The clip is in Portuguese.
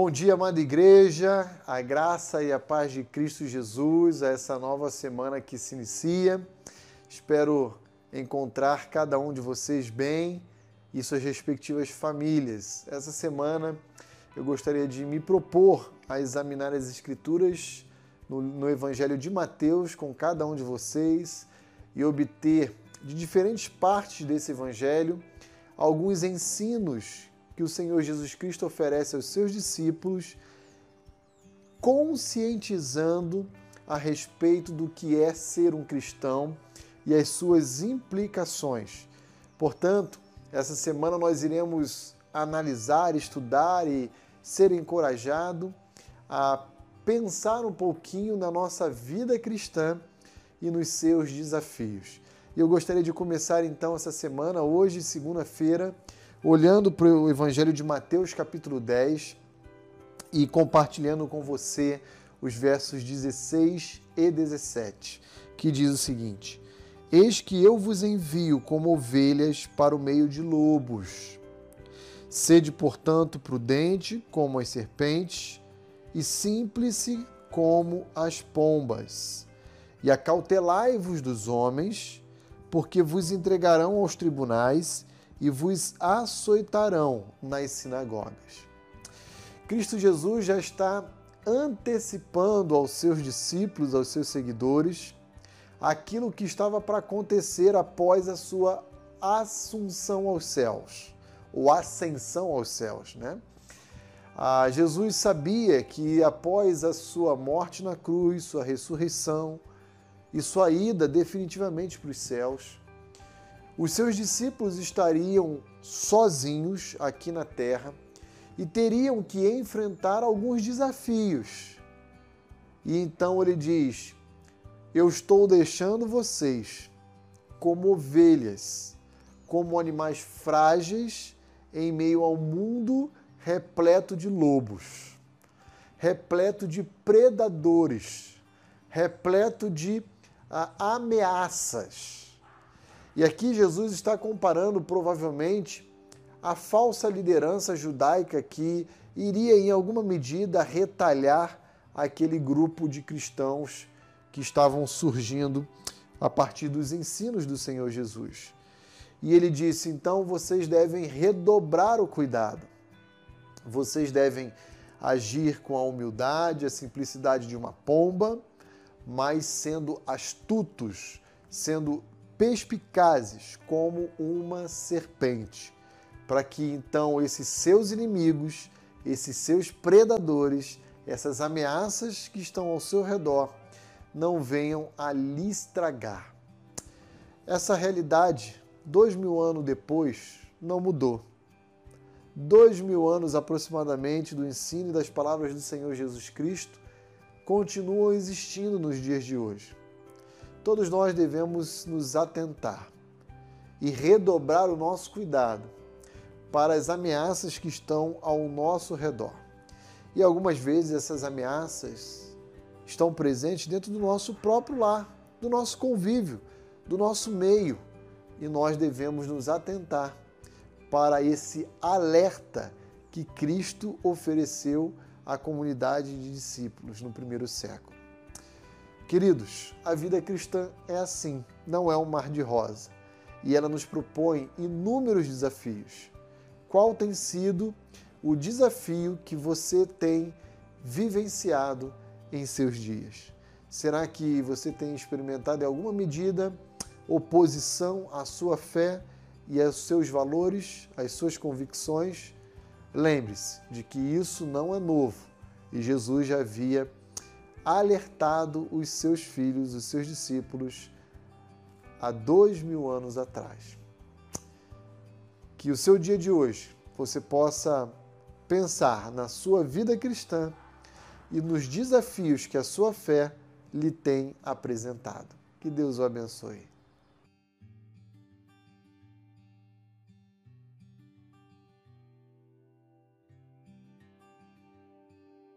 Bom dia, amada igreja, a graça e a paz de Cristo Jesus, a essa nova semana que se inicia. Espero encontrar cada um de vocês bem e suas respectivas famílias. Essa semana eu gostaria de me propor a examinar as Escrituras no, no Evangelho de Mateus com cada um de vocês e obter de diferentes partes desse Evangelho alguns ensinos que o Senhor Jesus Cristo oferece aos seus discípulos, conscientizando a respeito do que é ser um cristão e as suas implicações. Portanto, essa semana nós iremos analisar, estudar e ser encorajado a pensar um pouquinho na nossa vida cristã e nos seus desafios. Eu gostaria de começar então essa semana, hoje, segunda-feira, olhando para o Evangelho de Mateus, capítulo 10, e compartilhando com você os versos 16 e 17, que diz o seguinte: Eis que eu vos envio como ovelhas para o meio de lobos. Sede, portanto, prudente como as serpentes e símplice como as pombas. E acautelai-vos dos homens, porque vos entregarão aos tribunais e vos açoitarão nas sinagogas. Cristo Jesus já está antecipando aos seus discípulos, aos seus seguidores, aquilo que estava para acontecer após a sua assunção aos céus, ou ascensão aos céus, né? Ah, Jesus sabia que após a sua morte na cruz, sua ressurreição e sua ida definitivamente para os céus, os seus discípulos estariam sozinhos aqui na terra e teriam que enfrentar alguns desafios. E então ele diz: Eu estou deixando vocês como ovelhas, como animais frágeis em meio ao mundo repleto de lobos, repleto de predadores, repleto de ah, ameaças. E aqui Jesus está comparando provavelmente a falsa liderança judaica que iria em alguma medida retalhar aquele grupo de cristãos que estavam surgindo a partir dos ensinos do Senhor Jesus. E ele disse: então vocês devem redobrar o cuidado, vocês devem agir com a humildade, a simplicidade de uma pomba, mas sendo astutos, sendo perspicazes como uma serpente, para que então esses seus inimigos, esses seus predadores, essas ameaças que estão ao seu redor, não venham a lhe estragar. Essa realidade, dois mil anos depois, não mudou. Dois mil anos aproximadamente do ensino e das palavras do Senhor Jesus Cristo continuam existindo nos dias de hoje todos nós devemos nos atentar e redobrar o nosso cuidado para as ameaças que estão ao nosso redor. E algumas vezes essas ameaças estão presentes dentro do nosso próprio lar, do nosso convívio, do nosso meio, e nós devemos nos atentar para esse alerta que Cristo ofereceu à comunidade de discípulos no primeiro século. Queridos, a vida cristã é assim, não é um mar de rosa. E ela nos propõe inúmeros desafios. Qual tem sido o desafio que você tem vivenciado em seus dias? Será que você tem experimentado em alguma medida oposição à sua fé e aos seus valores, às suas convicções? Lembre-se de que isso não é novo e Jesus já havia alertado os seus filhos, os seus discípulos, há dois mil anos atrás. Que o seu dia de hoje você possa pensar na sua vida cristã e nos desafios que a sua fé lhe tem apresentado. Que Deus o abençoe.